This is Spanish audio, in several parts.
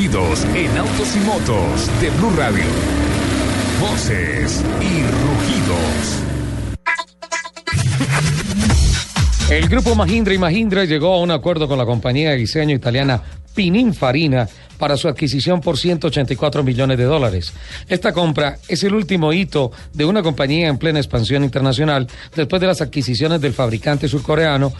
rugidos en autos y motos de Blue Radio. Voces y rugidos. El grupo Mahindra y Mahindra llegó a un acuerdo con la compañía de diseño italiana Pininfarina para su adquisición por 184 millones de dólares. Esta compra es el último hito de una compañía en plena expansión internacional después de las adquisiciones del fabricante surcoreano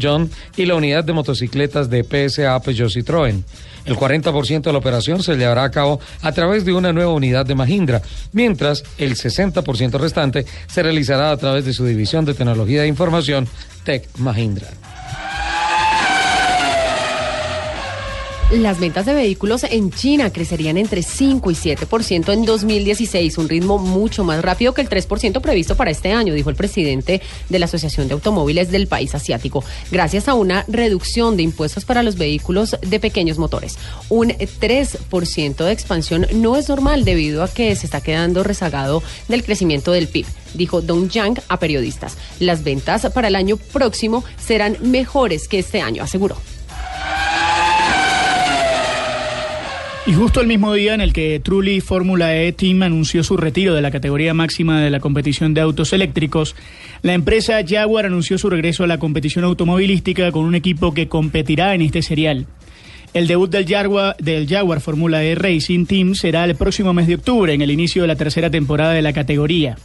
John y la unidad de motocicletas de PSA Peugeot Citroën. El 40% de la operación se llevará a cabo a través de una nueva unidad de Mahindra, mientras el 60% restante se realizará a través de su división de tecnología de información Tech Mahindra. Las ventas de vehículos en China crecerían entre 5 y 7% en 2016, un ritmo mucho más rápido que el 3% previsto para este año, dijo el presidente de la Asociación de Automóviles del país asiático, gracias a una reducción de impuestos para los vehículos de pequeños motores. Un 3% de expansión no es normal debido a que se está quedando rezagado del crecimiento del PIB dijo Dong Yang a periodistas. Las ventas para el año próximo serán mejores que este año, aseguró. Y justo el mismo día en el que Trulli Fórmula E Team anunció su retiro de la categoría máxima de la competición de autos eléctricos, la empresa Jaguar anunció su regreso a la competición automovilística con un equipo que competirá en este serial. El debut del Jaguar, del Jaguar Fórmula E Racing Team será el próximo mes de octubre, en el inicio de la tercera temporada de la categoría.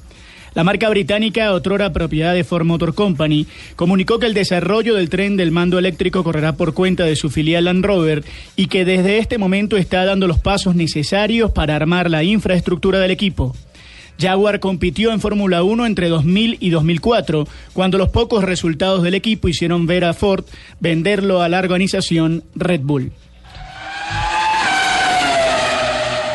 La marca británica, otrora propiedad de Ford Motor Company, comunicó que el desarrollo del tren del mando eléctrico correrá por cuenta de su filial Land Rover y que desde este momento está dando los pasos necesarios para armar la infraestructura del equipo. Jaguar compitió en Fórmula 1 entre 2000 y 2004, cuando los pocos resultados del equipo hicieron ver a Ford venderlo a la organización Red Bull.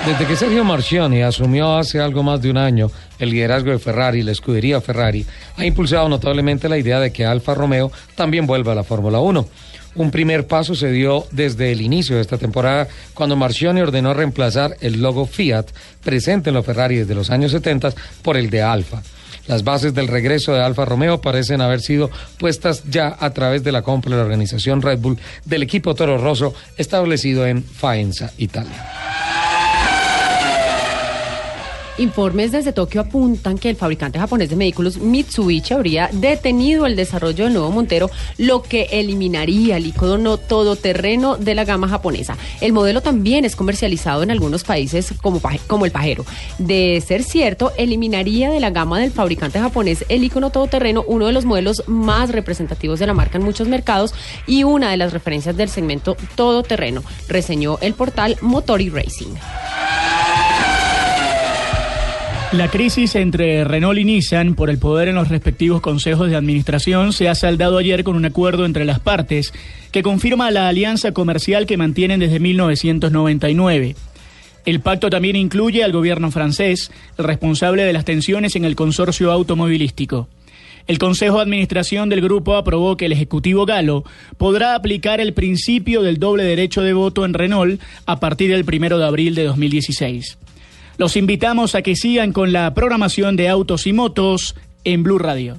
Desde que Sergio Marchioni asumió hace algo más de un año el liderazgo de Ferrari, la escudería Ferrari, ha impulsado notablemente la idea de que Alfa Romeo también vuelva a la Fórmula 1. Un primer paso se dio desde el inicio de esta temporada, cuando Marchioni ordenó reemplazar el logo Fiat presente en los Ferrari desde los años 70 por el de Alfa. Las bases del regreso de Alfa Romeo parecen haber sido puestas ya a través de la compra de la organización Red Bull del equipo Toro Rosso establecido en Faenza, Italia. Informes desde Tokio apuntan que el fabricante japonés de vehículos Mitsubishi habría detenido el desarrollo del nuevo Montero, lo que eliminaría el icono todoterreno de la gama japonesa. El modelo también es comercializado en algunos países como, el Pajero. De ser cierto, eliminaría de la gama del fabricante japonés el icono todoterreno, uno de los modelos más representativos de la marca en muchos mercados y una de las referencias del segmento todoterreno, reseñó el portal Motori Racing. La crisis entre Renault y Nissan por el poder en los respectivos consejos de administración se ha saldado ayer con un acuerdo entre las partes que confirma la alianza comercial que mantienen desde 1999. El pacto también incluye al gobierno francés, responsable de las tensiones en el consorcio automovilístico. El Consejo de Administración del grupo aprobó que el Ejecutivo Galo podrá aplicar el principio del doble derecho de voto en Renault a partir del primero de abril de 2016. Los invitamos a que sigan con la programación de autos y motos en Blue Radio.